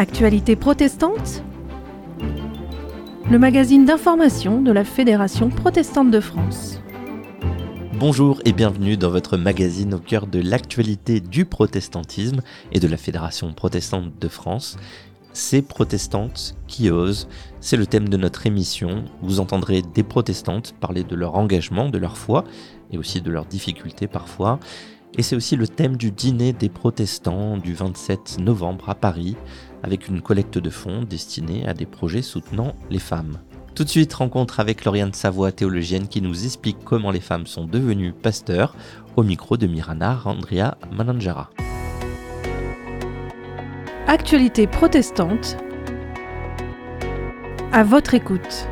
Actualité protestante Le magazine d'information de la Fédération protestante de France. Bonjour et bienvenue dans votre magazine au cœur de l'actualité du protestantisme et de la Fédération protestante de France. C'est protestantes qui osent, c'est le thème de notre émission. Vous entendrez des protestantes parler de leur engagement, de leur foi et aussi de leurs difficultés parfois. Et c'est aussi le thème du dîner des protestants du 27 novembre à Paris, avec une collecte de fonds destinée à des projets soutenant les femmes. Tout de suite, rencontre avec Lauriane Savoie, théologienne, qui nous explique comment les femmes sont devenues pasteurs, au micro de Mirana Andrea Mananjara. Actualité protestante, à votre écoute.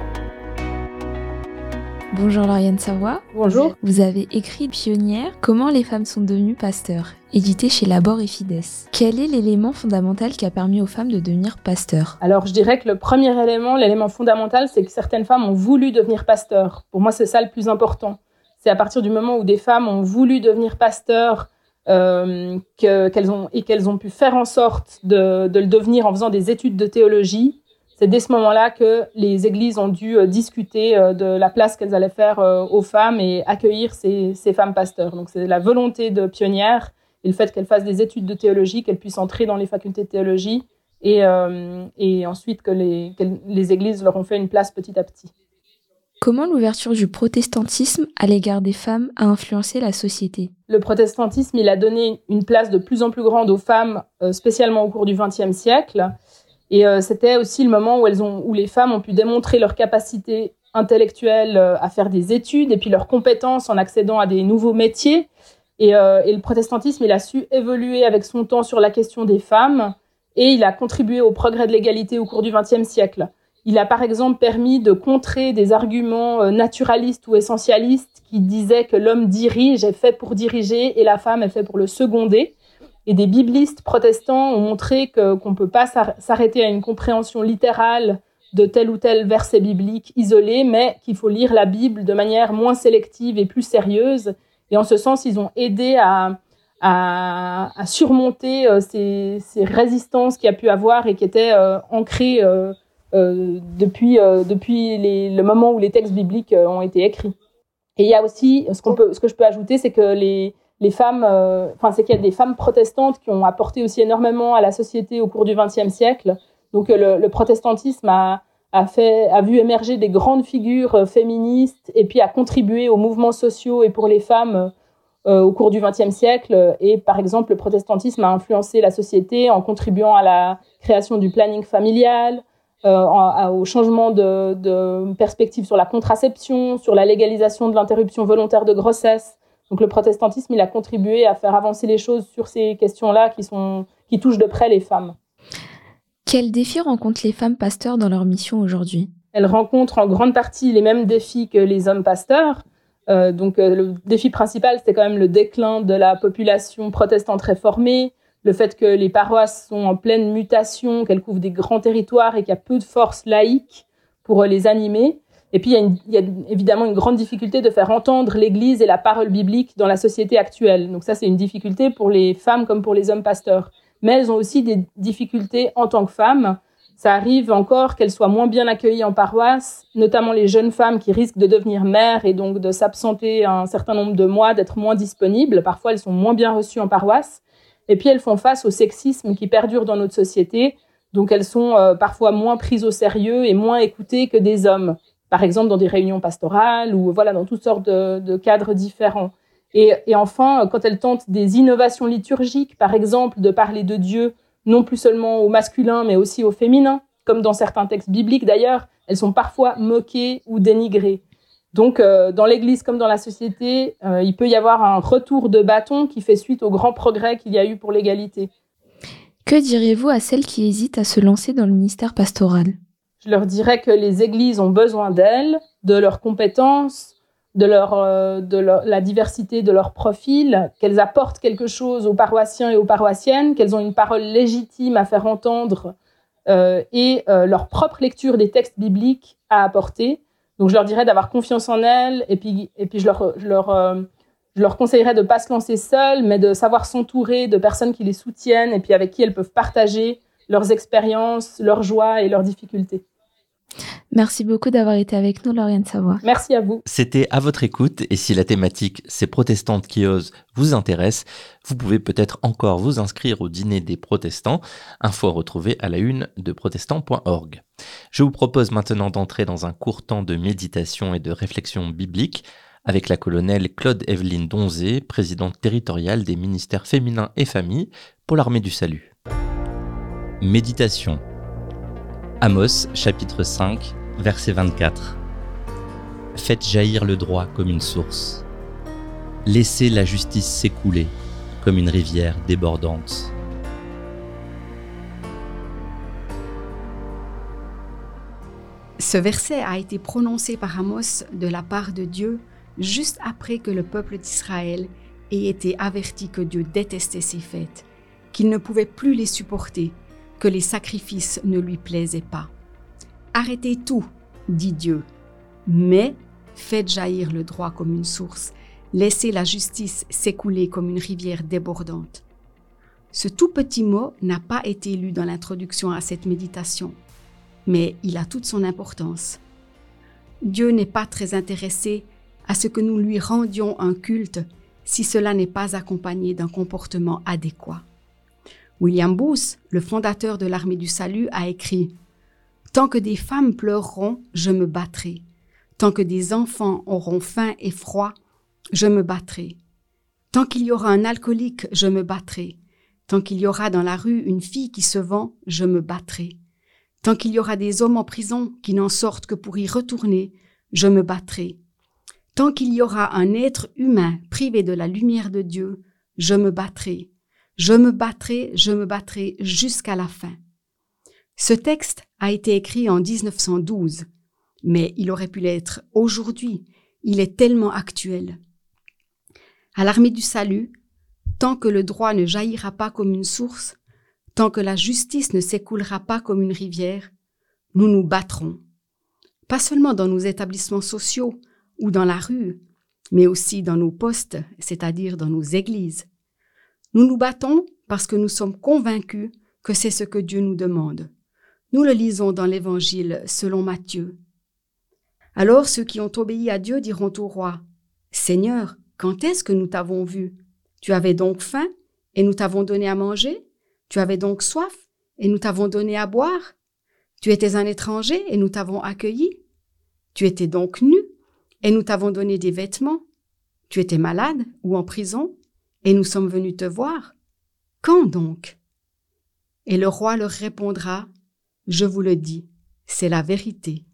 Bonjour Lauriane Savoie. Bonjour. Vous avez écrit Pionnière, Comment les femmes sont devenues pasteurs, édité chez Labor et Fides. Quel est l'élément fondamental qui a permis aux femmes de devenir pasteurs? Alors je dirais que le premier élément, l'élément fondamental, c'est que certaines femmes ont voulu devenir pasteurs. Pour moi, c'est ça le plus important. C'est à partir du moment où des femmes ont voulu devenir pasteurs euh, qu'elles ont et qu'elles ont pu faire en sorte de, de le devenir en faisant des études de théologie c'est dès ce moment-là que les églises ont dû euh, discuter euh, de la place qu'elles allaient faire euh, aux femmes et accueillir ces, femmes pasteurs. Donc c'est la volonté de pionnière et le fait qu'elles fassent des études de théologie, qu'elles puissent entrer dans les facultés de théologie et, et ensuite que les, que les églises leur ont fait une place petit à petit. Comment l'ouverture du protestantisme à l'égard des femmes a influencé la société? Le protestantisme, il a donné une place de plus en plus grande aux femmes, spécialement au cours du XXe siècle. Et euh, c'était aussi le moment où, les femmes ont pu démontrer leur capacité intellectuelle euh, à faire des études et puis leurs compétences en accédant à des nouveaux métiers. Et, euh, et, le protestantisme, il a su évoluer avec son temps sur la question des femmes et il a contribué au progrès de l'égalité au cours du XXe siècle. Il a par exemple permis de contrer des arguments naturalistes ou essentialistes qui disaient que l'homme dirige, est fait pour diriger et la femme est fait pour le seconder. Et des biblistes protestants ont montré qu'on ne peut pas s'arrêter à une compréhension littérale de tel ou tel verset biblique isolé, mais qu'il faut lire la Bible de manière moins sélective et plus sérieuse. Et en ce sens, ils ont aidé à, à, surmonter euh, ces, ces, résistances qu'il y a pu avoir et qui étaient euh, ancrées euh, depuis, depuis le moment où les textes bibliques ont été écrits. Et il y a aussi, ce, qu'on peut, ce que je peux ajouter, c'est que les, les femmes, euh, enfin, c'est qu'il y a des femmes protestantes qui ont apporté aussi énormément à la société au cours du XXe siècle. Donc, euh, le, protestantisme a, vu émerger des grandes figures euh, féministes et puis a contribué aux mouvements sociaux et pour les femmes au cours du XXe siècle. Et par exemple, le protestantisme a influencé la société en contribuant à la création du planning familial, au changement de perspective sur la contraception, sur la légalisation de l'interruption volontaire de grossesse. Donc le protestantisme, il a contribué à faire avancer les choses sur ces questions-là qui, sont, qui touchent de près les femmes. Quels défis rencontrent les femmes pasteurs dans leur mission aujourd'hui? Elles rencontrent en grande partie les mêmes défis que les hommes pasteurs. Euh, donc euh, le défi principal, c'est quand même le déclin de la population protestante réformée, le fait que les paroisses sont en pleine mutation, qu'elles couvrent des grands territoires et qu'il y a peu de forces laïques pour les animer. Et puis, il y, a évidemment une grande difficulté de faire entendre l'Église et la parole biblique dans la société actuelle. Donc ça, c'est une difficulté pour les femmes comme pour les hommes pasteurs. Mais elles ont aussi des difficultés en tant que femmes. Ça arrive encore qu'elles soient moins bien accueillies en paroisse, notamment les jeunes femmes qui risquent de devenir mères et donc de s'absenter un certain nombre de mois, d'être moins disponibles. Parfois, elles sont moins bien reçues en paroisse. Et puis, elles font face au sexisme qui perdure dans notre société. Donc, elles sont euh, parfois moins prises au sérieux et moins écoutées que des hommes par exemple dans des réunions pastorales ou voilà dans toutes sortes de, cadres différents. Et, enfin, quand elles tentent des innovations liturgiques, par exemple de parler de Dieu non plus seulement au masculin mais aussi au féminin, comme dans certains textes bibliques d'ailleurs, elles sont parfois moquées ou dénigrées. Donc, euh, dans l'Église comme dans la société, euh, il peut y avoir un retour de bâton qui fait suite au grand progrès qu'il y a eu pour l'égalité. Que diriez-vous à celles qui hésitent à se lancer dans le ministère pastoral? Je leur dirais que les églises ont besoin d'elles, de leurs compétences, de, leur, euh, de la diversité de leur profil, qu'elles apportent quelque chose aux paroissiens et aux paroissiennes, qu'elles ont une parole légitime à faire entendre euh, et euh, leur propre lecture des textes bibliques à apporter. Donc je leur dirais d'avoir confiance en elles et puis, et puis je, leur, je, leur, je leur conseillerais de ne pas se lancer seules, mais de savoir s'entourer de personnes qui les soutiennent et puis avec qui elles peuvent partager leurs expériences, leurs joies et leurs difficultés. Merci beaucoup d'avoir été avec nous, Lauriane Savoie. Merci à vous. C'était à votre écoute et si la thématique Ces protestantes qui osent vous intéresse, vous pouvez peut-être encore vous inscrire au dîner des protestants, info à retrouver à la une de protestant.org. Je vous propose maintenant d'entrer dans un court temps de méditation et de réflexion biblique avec la colonelle Claude Evelyne Donzé, présidente territoriale des ministères féminins et familles pour l'armée du salut. Méditation Amos chapitre 5 verset 24 Faites jaillir le droit comme une source. Laissez la justice s'écouler comme une rivière débordante. Ce verset a été prononcé par Amos de la part de Dieu juste après que le peuple d'Israël ait été averti que Dieu détestait ces fêtes, qu'il ne pouvait plus les supporter que les sacrifices ne lui plaisaient pas. Arrêtez tout, dit Dieu, mais faites jaillir le droit comme une source, laissez la justice s'écouler comme une rivière débordante. Ce tout petit mot n'a pas été lu dans l'introduction à cette méditation, mais il a toute son importance. Dieu n'est pas très intéressé à ce que nous lui rendions un culte si cela n'est pas accompagné d'un comportement adéquat. William Booth, le fondateur de l'armée du salut, a écrit Tant que des femmes pleureront, je me battrai. Tant que des enfants auront faim et froid, je me battrai. Tant qu'il y aura un alcoolique, je me battrai. Tant qu'il y aura dans la rue une fille qui se vend, je me battrai. Tant qu'il y aura des hommes en prison qui n'en sortent que pour y retourner, je me battrai. Tant qu'il y aura un être humain privé de la lumière de Dieu, je me battrai. Je me battrai, je me battrai jusqu'à la fin. Ce texte a été écrit en 1912, mais il aurait pu l'être aujourd'hui. Il est tellement actuel. À l'armée du salut, tant que le droit ne jaillira pas comme une source, tant que la justice ne s'écoulera pas comme une rivière, nous nous battrons. Pas seulement dans nos établissements sociaux ou dans la rue, mais aussi dans nos postes, c'est-à-dire dans nos églises. Nous nous battons parce que nous sommes convaincus que c'est ce que Dieu nous demande. Nous le lisons dans l'Évangile selon Matthieu. Alors ceux qui ont obéi à Dieu diront au roi, Seigneur, quand est-ce que nous t'avons vu? Tu avais donc faim et nous t'avons donné à manger? Tu avais donc soif et nous t'avons donné à boire? Tu étais un étranger et nous t'avons accueilli? Tu étais donc nu et nous t'avons donné des vêtements? Tu étais malade ou en prison? Et nous sommes venus te voir. Quand donc? Et le roi leur répondra, Je vous le dis, c'est la vérité.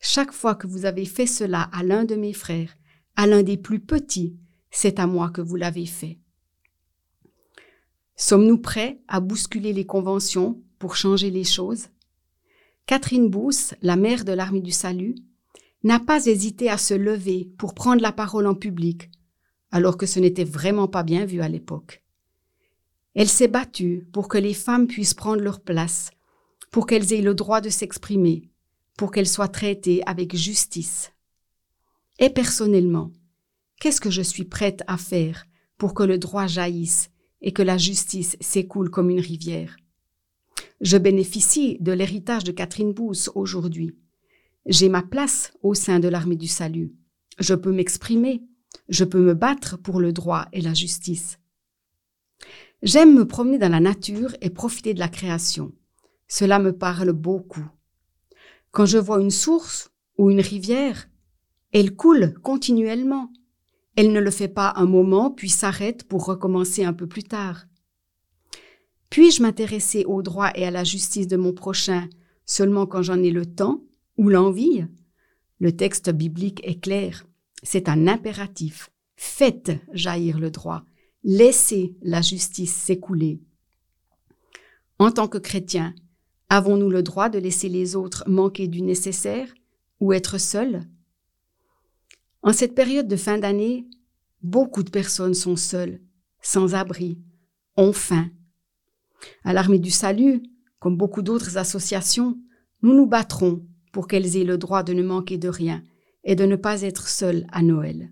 Chaque fois que vous avez fait cela à l'un de mes frères, à l'un des plus petits, c'est à moi que vous l'avez fait. Sommes-nous prêts à bousculer les conventions pour changer les choses? Catherine Booth, la mère de l'armée du salut, n'a pas hésité à se lever pour prendre la parole en public alors que ce n'était vraiment pas bien vu à l'époque. Elle s'est battue pour que les femmes puissent prendre leur place, pour qu'elles aient le droit de s'exprimer, pour qu'elles soient traitées avec justice. Et personnellement, qu'est-ce que je suis prête à faire pour que le droit jaillisse et que la justice s'écoule comme une rivière? Je bénéficie de l'héritage de Catherine Booth aujourd'hui. J'ai ma place au sein de l'armée du salut. Je peux m'exprimer, je peux me battre pour le droit et la justice. J'aime me promener dans la nature et profiter de la création. Cela me parle beaucoup. Quand je vois une source ou une rivière, elle coule continuellement. Elle ne le fait pas un moment puis s'arrête pour recommencer un peu plus tard. Puis-je m'intéresser au droit et à la justice de mon prochain seulement quand j'en ai le temps ou l'envie? Le texte biblique est clair. C'est un impératif. Faites jaillir le droit. Laissez la justice s'écouler. En tant que chrétiens, avons-nous le droit de laisser les autres manquer du nécessaire ou être seuls? En cette période de fin d'année, beaucoup de personnes sont seules, sans abri, ont faim. À l'armée du salut, comme beaucoup d'autres associations, nous nous battrons pour qu'elles aient le droit de ne manquer de rien et de ne pas être seul à Noël.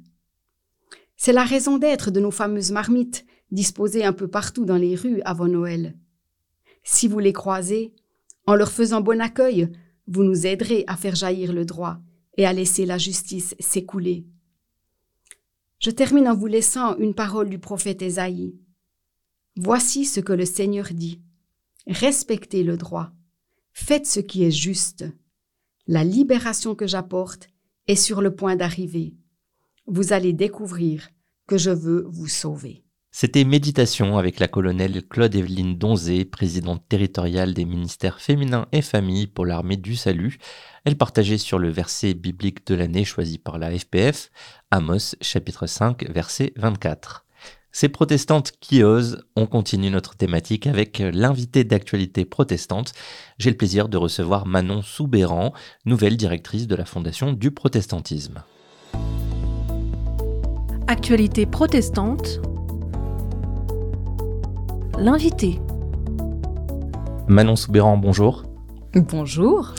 C'est la raison d'être de nos fameuses marmites disposées un peu partout dans les rues avant Noël. Si vous les croisez, en leur faisant bon accueil, vous nous aiderez à faire jaillir le droit et à laisser la justice s'écouler. Je termine en vous laissant une parole du prophète Ésaïe. Voici ce que le Seigneur dit. Respectez le droit. Faites ce qui est juste. La libération que j'apporte est sur le point d'arriver. Vous allez découvrir que je veux vous sauver. C'était Méditation avec la colonelle Claude-Evelyne Donzé, présidente territoriale des ministères féminins et familles pour l'armée du salut. Elle partageait sur le verset biblique de l'année choisi par la FPF, Amos chapitre 5 verset 24. Ces protestantes qui osent, on continue notre thématique avec l'invité d'actualité protestante. J'ai le plaisir de recevoir Manon Soubéran, nouvelle directrice de la Fondation du protestantisme. Actualité protestante l'invité. Manon Soubéran, bonjour. Bonjour.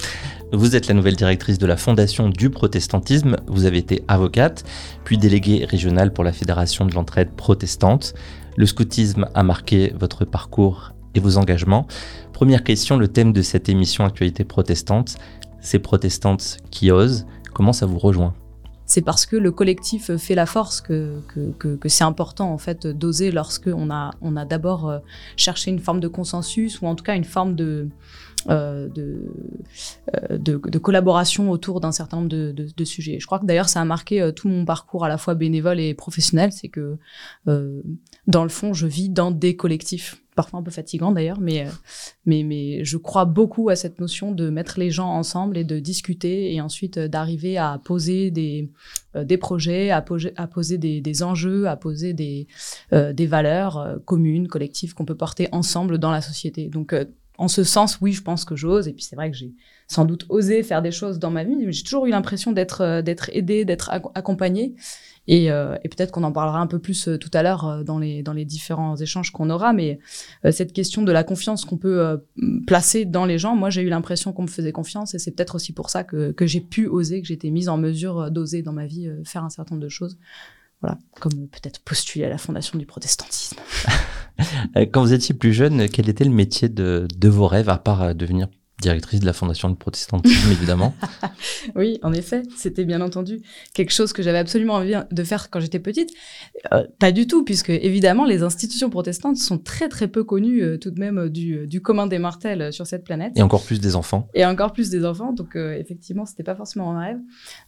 Vous êtes la nouvelle directrice de la Fondation du protestantisme. Vous avez été avocate, puis déléguée régionale pour la Fédération de l'entraide protestante. Le scoutisme a marqué votre parcours et vos engagements. Première question, le thème de cette émission Actualité protestante, ces protestantes qui osent, comment ça vous rejoint? C'est parce que le collectif fait la force que, que, c'est important en fait d'oser lorsque on a, on a d'abord euh, cherché une forme de consensus ou en tout cas une forme de, euh, euh, de, de, collaboration autour d'un certain nombre de, de, sujets. Je crois que d'ailleurs ça a marqué tout mon parcours à la fois bénévole et professionnel, c'est que dans le fond je vis dans des collectifs parfois un peu fatigant d'ailleurs, mais, euh, mais, mais je crois beaucoup à cette notion de mettre les gens ensemble et de discuter et ensuite euh, d'arriver à poser des, euh, des projets, à, poser, à poser des, des, enjeux, à poser des, des valeurs communes, collectives qu'on peut porter ensemble dans la société. Donc, en ce sens, oui, je pense que j'ose. Et puis c'est vrai que j'ai sans doute osé faire des choses dans ma vie, mais j'ai toujours eu l'impression d'être d'être aidée, d'être accompagnée. Et, euh, et peut-être qu'on en parlera un peu plus euh, tout à l'heure euh, dans les, dans les différents échanges qu'on aura. Mais cette question de la confiance qu'on peut placer dans les gens, moi j'ai eu l'impression qu'on me faisait confiance et c'est peut-être aussi pour ça que, que j'ai pu oser, que j'étais mise en mesure d'oser dans ma vie faire un certain nombre de choses. Voilà, comme peut-être postuler à la fondation du protestantisme. Quand vous étiez plus jeune, quel était le métier de, vos rêves à part devenir directrice de la Fondation de protestantisme, évidemment. oui, en effet, c'était bien entendu quelque chose que j'avais absolument envie de faire quand j'étais petite. Euh, pas du tout, puisque évidemment, les institutions protestantes sont très très peu connues euh, tout de même euh, du, du, commun des mortels sur cette planète. Et encore plus des enfants. Et encore plus des enfants, donc effectivement, c'était pas forcément un rêve.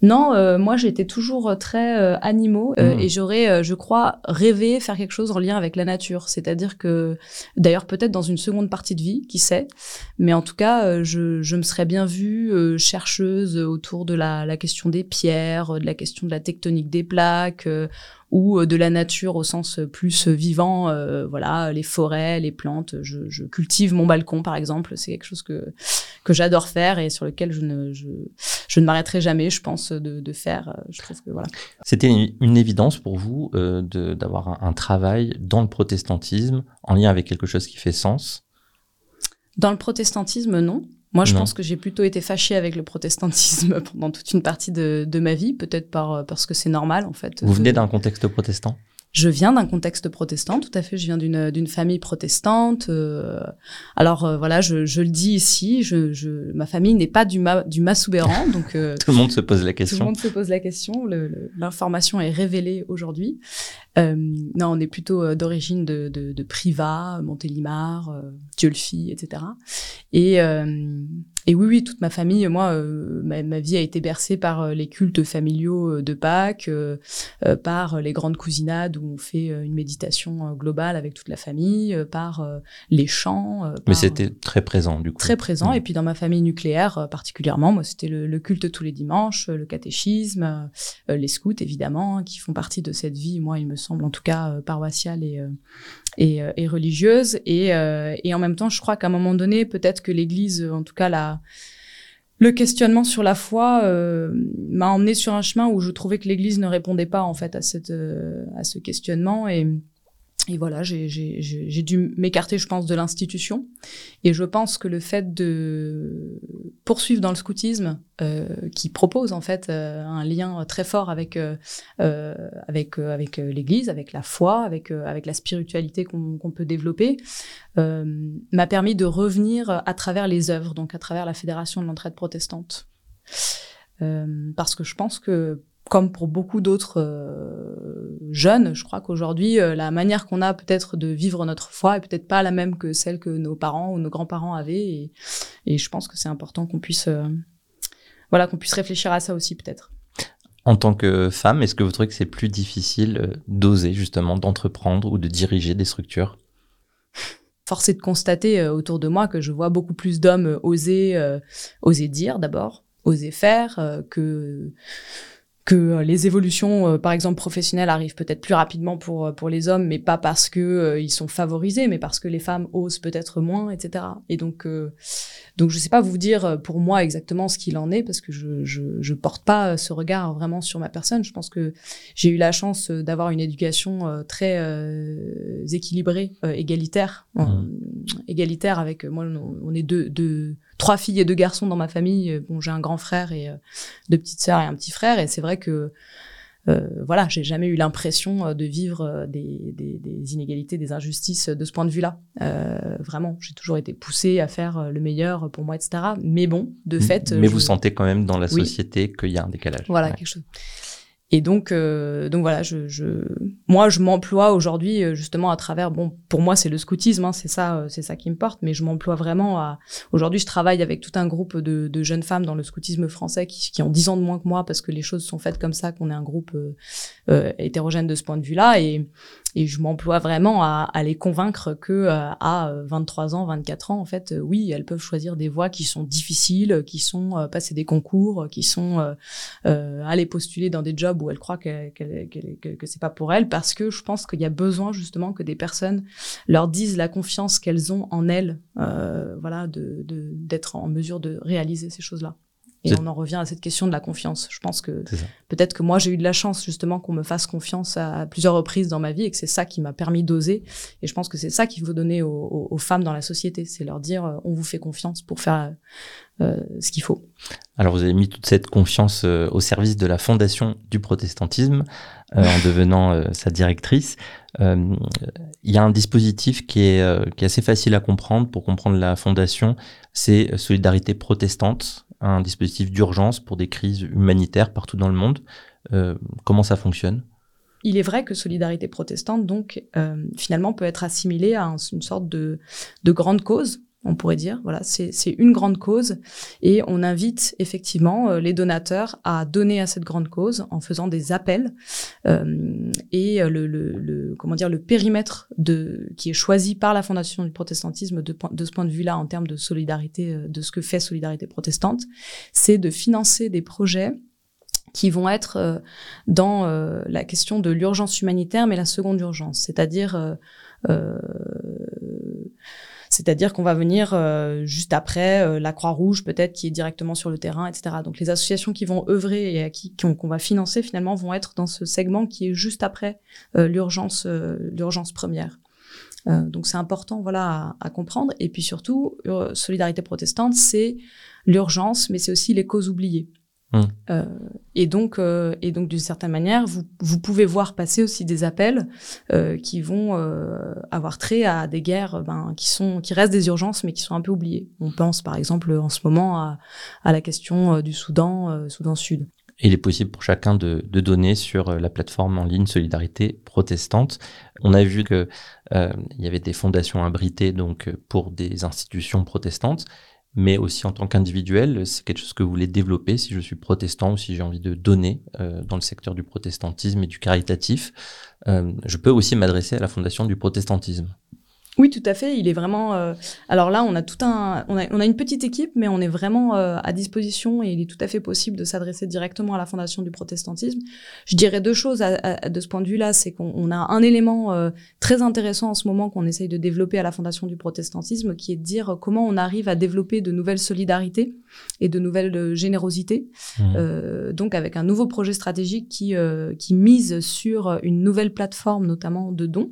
Non, moi j'étais toujours très animaux mmh. et j'aurais, je crois, rêvé faire quelque chose en lien avec la nature. C'est-à-dire que, d'ailleurs, peut-être dans une seconde partie de vie, qui sait, mais en tout cas, je, me serais bien vue euh, chercheuse autour de la, question des pierres, de la question de la tectonique des plaques, euh, ou euh, de la nature au sens plus vivant, voilà, les forêts, les plantes. Je, cultive mon balcon, par exemple. C'est quelque chose que que j'adore faire et sur lequel je ne je, ne m'arrêterai jamais, je pense, de, faire. Je trouve que voilà. C'était une, évidence pour vous d'avoir un travail dans le protestantisme en lien avec quelque chose qui fait sens? Dans le protestantisme, non. Moi, je pense que j'ai plutôt été fâchée avec le protestantisme pendant toute une partie de, de ma vie, peut-être par, parce que c'est normal, en fait. Vous venez d'un contexte protestant? Je viens d'un contexte protestant, tout à fait. Je viens d'une d'une famille protestante. Euh, alors euh, voilà, je, je, le dis ici, je, je ma famille n'est pas du ma, du Massoubéran, donc euh, tout le monde se pose la question. Tout le monde se pose la question. L'information est révélée aujourd'hui. Non, on est plutôt d'origine de, de, de Privas, Montélimar, etc. Et et oui, oui, toute ma famille, moi, euh, ma, vie a été bercée par euh, les cultes familiaux euh, de Pâques, par les grandes cousinades où on fait une méditation globale avec toute la famille, par les chants. Mais c'était très présent, du coup. Très présent. Et puis dans ma famille nucléaire, particulièrement, moi, c'était le, culte tous les dimanches, le catéchisme, les scouts, évidemment, hein, qui font partie de cette vie, moi, il me semble, en tout cas, paroissiale et, et, et religieuse. Et, et en même temps, je crois qu'à un moment donné, peut-être que l'Église, en tout cas la le questionnement sur la foi euh, m'a emmené sur un chemin où je trouvais que l'Église ne répondait pas en fait à cette euh, à ce questionnement et et voilà, j'ai dû m'écarter, je pense, de l'institution. Et je pense que le fait de poursuivre dans le scoutisme, euh, qui propose en fait euh, un lien très fort avec euh, l'Église, avec la foi, avec la spiritualité qu'on peut développer, m'a permis de revenir à travers les œuvres, donc à travers la Fédération de l'entraide protestante. parce que je pense que comme pour beaucoup d'autres euh, jeunes, je crois qu'aujourd'hui, euh, la manière qu'on a peut-être de vivre notre foi est peut-être pas la même que celle que nos parents ou nos grands-parents avaient. Et, et, je pense que c'est important qu'on puisse, euh, voilà, qu'on puisse réfléchir à ça aussi peut-être. En tant que femme, est-ce que vous trouvez que c'est plus difficile d'oser justement d'entreprendre ou de diriger des structures? Force est de constater autour de moi que je vois beaucoup plus d'hommes oser, oser dire d'abord, oser faire que que euh, les évolutions, euh, par exemple professionnelles, arrivent peut-être plus rapidement pour euh, pour les hommes, mais pas parce que ils sont favorisés, mais parce que les femmes osent peut-être moins, etc. Et donc donc je sais pas vous dire pour moi exactement ce qu'il en est parce que je, je je porte pas ce regard vraiment sur ma personne. Je pense que j'ai eu la chance d'avoir une éducation très équilibrée, égalitaire, mmh. Égalitaire avec moi. On est deux deux trois filles et deux garçons dans ma famille. Euh, bon, j'ai un grand frère et euh, deux petites sœurs et un petit frère. Et c'est vrai que euh, voilà, j'ai jamais eu l'impression euh, de vivre des, des, des, inégalités, des injustices de ce point de vue-là. Euh, vraiment, j'ai toujours été poussée à faire le meilleur pour moi, etc. Mais bon, de fait. Mais vous sentez quand même dans la société qu'il y a un décalage. Voilà, quelque chose. Et donc, euh, donc voilà, je, je, moi, je m'emploie aujourd'hui euh, justement à travers. Bon, pour moi, c'est le scoutisme, hein, c'est ça, euh, c'est ça qui me porte. Mais je m'emploie vraiment à. Aujourd'hui, je travaille avec tout un groupe de, de jeunes femmes dans le scoutisme français qui, qui, ont 10 ans de moins que moi parce que les choses sont faites comme ça, qu'on est un groupe euh, hétérogène de ce point de vue-là. Et, et je m'emploie vraiment à, à, les convaincre que euh, à 23 ans, 24 ans, en fait, euh, oui, elles peuvent choisir des voies qui sont difficiles, qui sont passer des concours, qui sont aller postuler dans des jobs où elles croient que, que, que, que c'est pas pour elles, parce que je pense qu'il y a besoin justement que des personnes leur disent la confiance qu'elles ont en elles, voilà, de d'être en mesure de réaliser ces choses-là. Et on en revient à cette question de la confiance. Je pense que peut-être que moi j'ai eu de la chance justement qu'on me fasse confiance à, plusieurs reprises dans ma vie et que c'est ça qui m'a permis d'oser. Et je pense que c'est ça qu'il faut donner aux, femmes dans la société, c'est leur dire euh, on vous fait confiance pour faire euh, ce qu'il faut. Alors vous avez mis toute cette confiance euh, au service de la fondation du protestantisme en devenant sa directrice. Il y a un dispositif qui est, qui est assez facile à comprendre pour comprendre la fondation, c'est Solidarité protestante un dispositif d'urgence pour des crises humanitaires partout dans le monde. Euh, comment ça fonctionne? Il est vrai que solidarité protestante, donc, euh, finalement, peut être assimilée à une sorte de, de grande cause on pourrait dire. Voilà, c'est une grande cause et on invite effectivement euh, les donateurs à donner à cette grande cause en faisant des appels euh, et le, le, comment dire le périmètre de qui est choisi par la Fondation du protestantisme de, de ce point de vue-là en termes de solidarité euh, de ce que fait Solidarité protestante, c'est de financer des projets qui vont être dans la question de l'urgence humanitaire, mais la seconde urgence, c'est-à-dire euh, c'est-à-dire qu'on va venir euh, juste après euh, la Croix-Rouge, peut-être, qui est directement sur le terrain, etc. Donc les associations qui vont œuvrer et qui qu'on va financer finalement vont être dans ce segment qui est juste après euh, l'urgence, l'urgence première. donc c'est important, voilà, à, comprendre. Et puis surtout, solidarité protestante, c'est l'urgence, mais c'est aussi les causes oubliées. Mmh. Euh, et donc, euh, et donc d'une certaine manière, vous, vous pouvez voir passer aussi des appels euh, qui vont avoir trait à des guerres ben, qui sont, qui restent des urgences, mais qui sont un peu oubliées. On pense par exemple en ce moment à, à la question du Soudan, Soudan Sud. Et il est possible pour chacun de, de, donner sur la plateforme en ligne Solidarité protestante. On a vu que il y avait des fondations abritées donc pour des institutions protestantes mais aussi en tant qu'individuel, c'est quelque chose que vous voulez développer si je suis protestant ou si j'ai envie de donner euh, dans le secteur du protestantisme et du caritatif. Euh, je peux aussi m'adresser à la fondation du protestantisme. Oui, tout à fait. Il est vraiment. Euh, alors là, on a tout un, on a, on a, une petite équipe, mais on est vraiment euh, à disposition et il est tout à fait possible de s'adresser directement à la Fondation du protestantisme. Je dirais deux choses à, de ce point de vue-là, c'est qu'on a un élément euh, très intéressant en ce moment qu'on essaye de développer à la Fondation du protestantisme, qui est de dire comment on arrive à développer de nouvelles solidarités et de nouvelles générosités. Mmh. donc avec un nouveau projet stratégique qui qui mise sur une nouvelle plateforme, notamment de dons,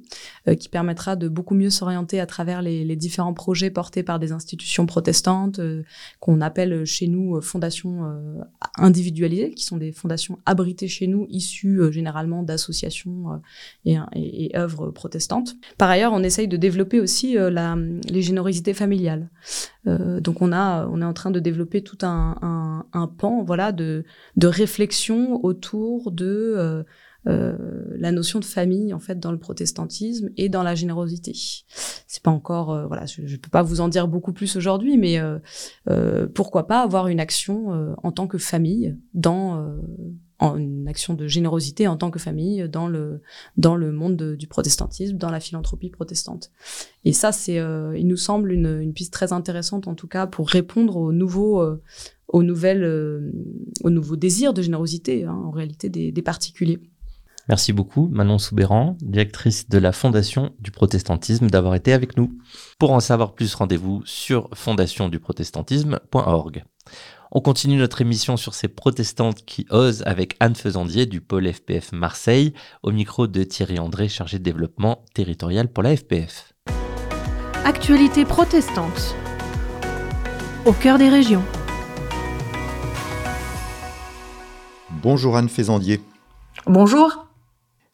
qui permettra de beaucoup mieux s'orienter à travers les, différents projets portés par des institutions protestantes euh, qu'on appelle chez nous euh, fondations euh, individualisées, qui sont des fondations abritées chez nous, issues généralement d'associations et, œuvres protestantes. Par ailleurs, on essaye de développer aussi les générosités familiales. donc on a, on est en train de développer tout un, pan, voilà, de, réflexion autour de la notion de famille en fait dans le protestantisme et dans la générosité. C'est pas encore euh, voilà, je, ne peux pas vous en dire beaucoup plus aujourd'hui, mais euh, pourquoi pas avoir une action en tant que famille dans en une action de générosité en tant que famille dans le dans le monde du protestantisme, dans la philanthropie protestante. Et ça, c'est, il nous semble une, une, piste très intéressante en tout cas pour répondre aux nouveaux aux nouvelles aux nouveaux désirs de générosité hein, en réalité des, des particuliers. Merci beaucoup, Manon Soubéran, directrice de la Fondation du protestantisme, d'avoir été avec nous. Pour en savoir plus, rendez-vous sur fondationduprotestantisme.org. On continue notre émission sur ces protestantes qui osent avec Anne Faisandier du pôle FPF Marseille, au micro de Thierry André, chargé de développement territorial pour la FPF. Actualité protestante. Au cœur des régions. Bonjour Anne Faisandier. Bonjour.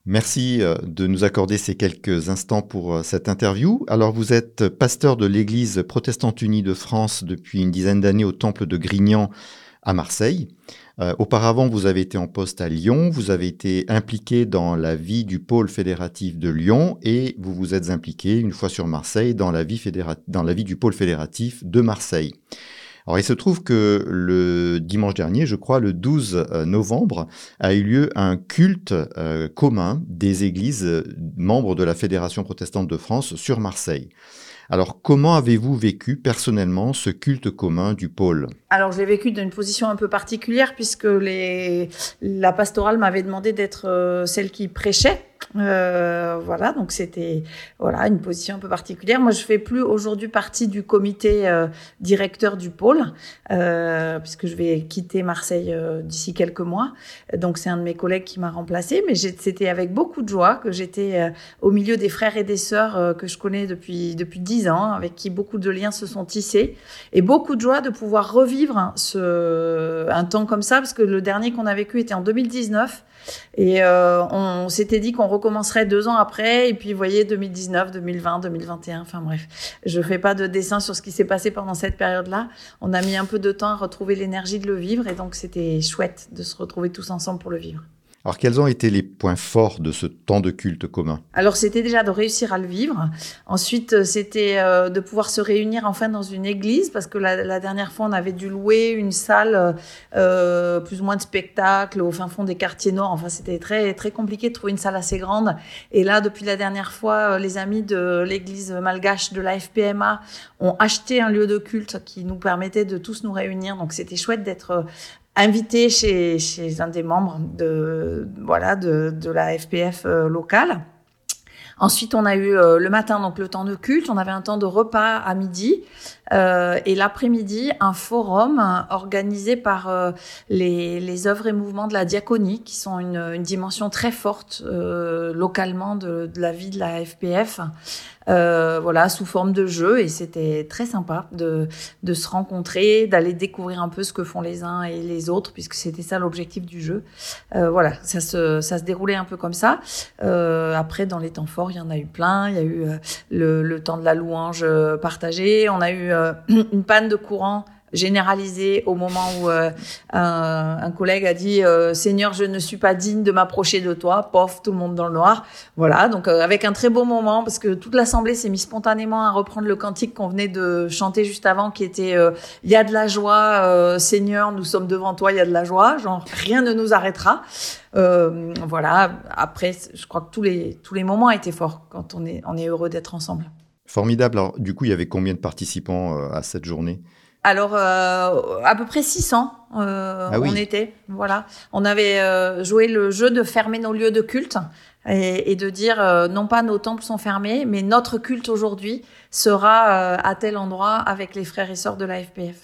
Merci euh, de nous accorder ces quelques instants pour euh, cette interview. Alors vous êtes pasteur de l'Église protestante unie de France depuis une dizaine d'années au temple de Grignan à Marseille. Euh, auparavant, vous avez été en poste à Lyon, vous avez été impliqué dans la vie du pôle fédératif de Lyon et vous vous êtes impliqué, une fois sur Marseille, dans la vie, dans la vie du pôle fédératif de Marseille. Alors il se trouve que le dimanche dernier, je crois le 12 euh, novembre, a eu lieu un culte euh, commun des églises euh, membres de la Fédération protestante de France sur Marseille. Alors, comment avez-vous vécu personnellement ce culte commun du pôle? Alors, j'ai vécu d'une position un peu particulière puisque la pastorale m'avait demandé d'être celle qui prêchait euh, voilà, donc c'était voilà une position un peu particulière. Moi, je fais plus aujourd'hui partie du comité euh, directeur du pôle, euh, puisque je vais quitter Marseille euh, d'ici quelques mois. Donc c'est un de mes collègues qui m'a remplacé, mais c'était avec beaucoup de joie que j'étais euh, au milieu des frères et des sœurs que je connais depuis depuis dix ans, avec qui beaucoup de liens se sont tissés, et beaucoup de joie de pouvoir revivre ce un temps comme ça, parce que le dernier qu'on a vécu était en 2019. Et euh, on s'était dit qu'on recommencerait deux ans après, et puis voyez 2019, 2020, 2021, enfin bref. Je fais pas de dessin sur ce qui s'est passé pendant cette période-là. On a mis un peu de temps à retrouver l'énergie de le vivre, et donc c'était chouette de se retrouver tous ensemble pour le vivre. Alors quels ont été les points forts de ce temps de culte commun? Alors c'était déjà de réussir à le vivre. Ensuite euh, c'était euh, de pouvoir se réunir enfin dans une église parce que la, dernière fois on avait dû louer une salle euh, plus ou moins de spectacle au fin fond des quartiers nord. Enfin c'était très très compliqué de trouver une salle assez grande. Et là depuis la dernière fois les amis de l'église malgache de la FPMA ont acheté un lieu de culte qui nous permettait de tous nous réunir. Donc c'était chouette d'être invité chez, chez un des membres de, voilà, de, de la FPF euh, locale. Ensuite, on a eu euh, le matin donc le temps de culte, on avait un temps de repas à midi euh, et l'après-midi un forum organisé par euh, les, œuvres et mouvements de la diaconie qui sont une, dimension très forte euh, localement de, la vie de la FPF euh, voilà, sous forme de jeu. Et c'était très sympa de, de se rencontrer, d'aller découvrir un peu ce que font les uns et les autres, puisque c'était ça l'objectif du jeu. Euh, voilà, ça se, ça se déroulait un peu comme ça. Euh, après, dans les temps forts, il y en a eu plein. Il y a eu euh, le, temps de la louange euh, partagée. On a eu une panne de courant généralisé au moment où euh, un, collègue a dit euh, Seigneur, je ne suis pas digne de m'approcher de toi. Pof, tout le monde dans le noir. Voilà, donc euh, avec un très beau moment parce que toute l'assemblée s'est mise spontanément à reprendre le cantique qu'on venait de chanter juste avant, qui était Il y a de la joie, Seigneur, nous sommes devant toi, il y a de la joie. Genre rien ne nous arrêtera. voilà. Après, je crois que tous les tous les moments étaient forts quand on est on est heureux d'être ensemble. Formidable. Alors, du coup, il y avait combien de participants à cette journée? Alors, euh, à peu près 600, euh, Ah oui. on était. Voilà. On avait euh, joué le jeu de fermer nos lieux de culte et, et de dire euh, non pas nos temples sont fermés, mais notre culte aujourd'hui sera euh, à tel endroit avec les frères et sœurs de la FPF.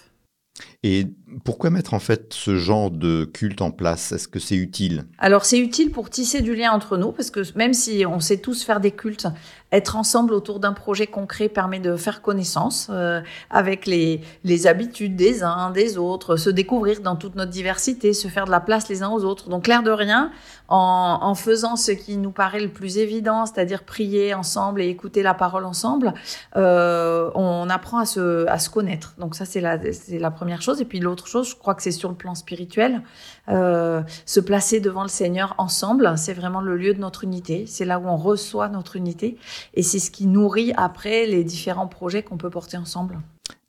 Et pourquoi mettre en fait ce genre de culte en place? Est-ce que c'est utile? Alors c'est utile pour tisser du lien entre nous parce que même si on sait tous faire des cultes, être ensemble autour d'un projet concret permet de faire connaissance euh, avec les, les habitudes des uns, des autres, se découvrir dans toute notre diversité, se faire de la place les uns aux autres. Donc l'air de rien, en, en faisant ce qui nous paraît le plus évident, c'est-à-dire prier ensemble et écouter la parole ensemble, euh, on apprend à se, à se connaître. Donc ça c'est la, la première chose. Et puis l'autre chose, je crois que c'est sur le plan spirituel, euh, se placer devant le Seigneur ensemble, c'est vraiment le lieu de notre unité. C'est là où on reçoit notre unité. Et c'est ce qui nourrit après les différents projets qu'on peut porter ensemble.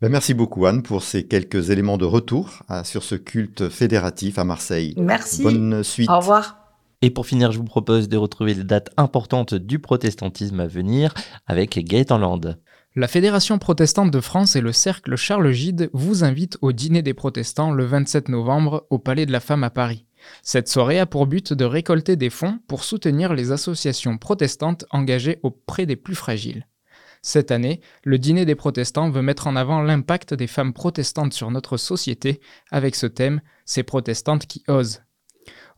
Ben, Merci beaucoup Anne pour ces quelques éléments de retour ah, sur ce culte fédératif à Marseille. Merci. Bonne suite. Au revoir. Et pour finir, je vous propose de retrouver les dates importantes du protestantisme à venir avec Gaëtan Land. La Fédération protestante de France et le Cercle Charles Gide vous invitent au dîner des protestants le 27 novembre au Palais de la Femme à Paris. Cette soirée a pour but de récolter des fonds pour soutenir les associations protestantes engagées auprès des plus fragiles. Cette année, le dîner des protestants veut mettre en avant l'impact des femmes protestantes sur notre société avec ce thème Ces protestantes qui osent.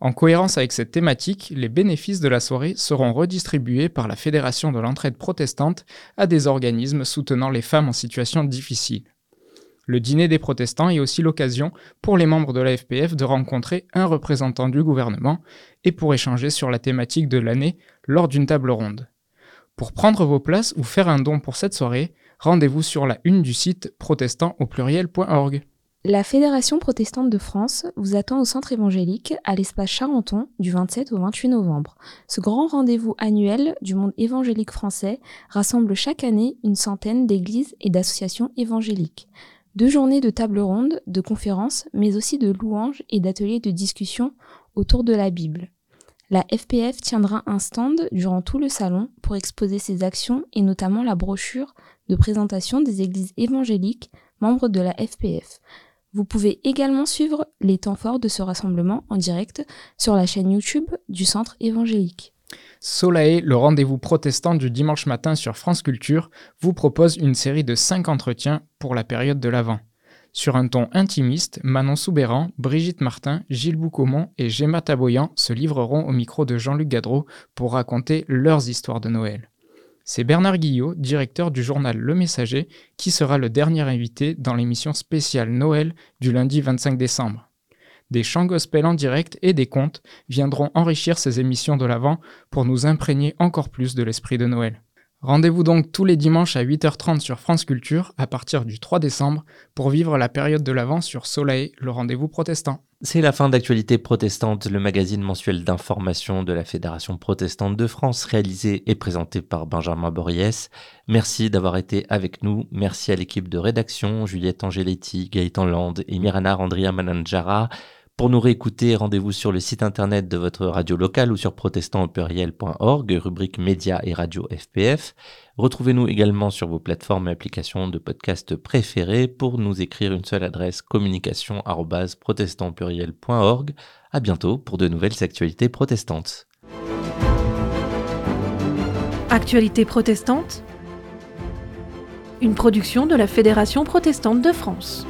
En cohérence avec cette thématique, les bénéfices de la soirée seront redistribués par la Fédération de l'entraide protestante à des organismes soutenant les femmes en situation difficile. Le dîner des protestants est aussi l'occasion pour les membres de la FPF de rencontrer un représentant du gouvernement et pour échanger sur la thématique de l'année lors d'une table ronde. Pour prendre vos places ou faire un don pour cette soirée, rendez-vous sur la une du site protestant au pluriel.org. La Fédération protestante de France vous attend au centre évangélique à l'espace Charenton du 27 au 28 novembre. Ce grand rendez-vous annuel du monde évangélique français rassemble chaque année une centaine d'églises et d'associations évangéliques. Deux journées de table ronde, de conférences, mais aussi de louanges et d'ateliers de discussion autour de la Bible. La FPF tiendra un stand durant tout le salon pour exposer ses actions et notamment la brochure de présentation des églises évangéliques membres de la FPF. Vous pouvez également suivre les temps forts de ce rassemblement en direct sur la chaîne YouTube du Centre évangélique. Solae, le rendez-vous protestant du dimanche matin sur France Culture, vous propose une série de 5 entretiens pour la période de l'Avent. Sur un ton intimiste, Manon Soubéran, Brigitte Martin, Gilles Boucaumont et Gemma Taboyan se livreront au micro de Jean-Luc Gadreau pour raconter leurs histoires de Noël. C'est Bernard Guillot, directeur du journal Le Messager, qui sera le dernier invité dans l'émission spéciale Noël du lundi 25 décembre. Des chants gospel en direct et des contes viendront enrichir ces émissions de l'Avent pour nous imprégner encore plus de l'esprit de Noël. Rendez-vous donc tous les dimanches à 8h30 sur France Culture à partir du 3 décembre pour vivre la période de l'Avent sur Soleil, le rendez-vous protestant. C'est la fin d'Actualité protestante, le magazine mensuel d'information de la Fédération protestante de France, réalisé et présenté par Benjamin Boriès. Merci d'avoir été avec nous. Merci à l'équipe de rédaction, Juliette Angeletti, Gaëtan Land et Mirana Andria Mananjara. Pour nous réécouter, rendez-vous sur le site internet de votre radio locale ou sur protestantaupluriel.org, rubrique médias et radio FPF. Retrouvez-nous également sur vos plateformes et applications de podcast préférées pour nous écrire une seule adresse communication@protestantpluriel.org. À bientôt pour de nouvelles actualités protestantes. Actualité protestante Une production de la Fédération protestante de France.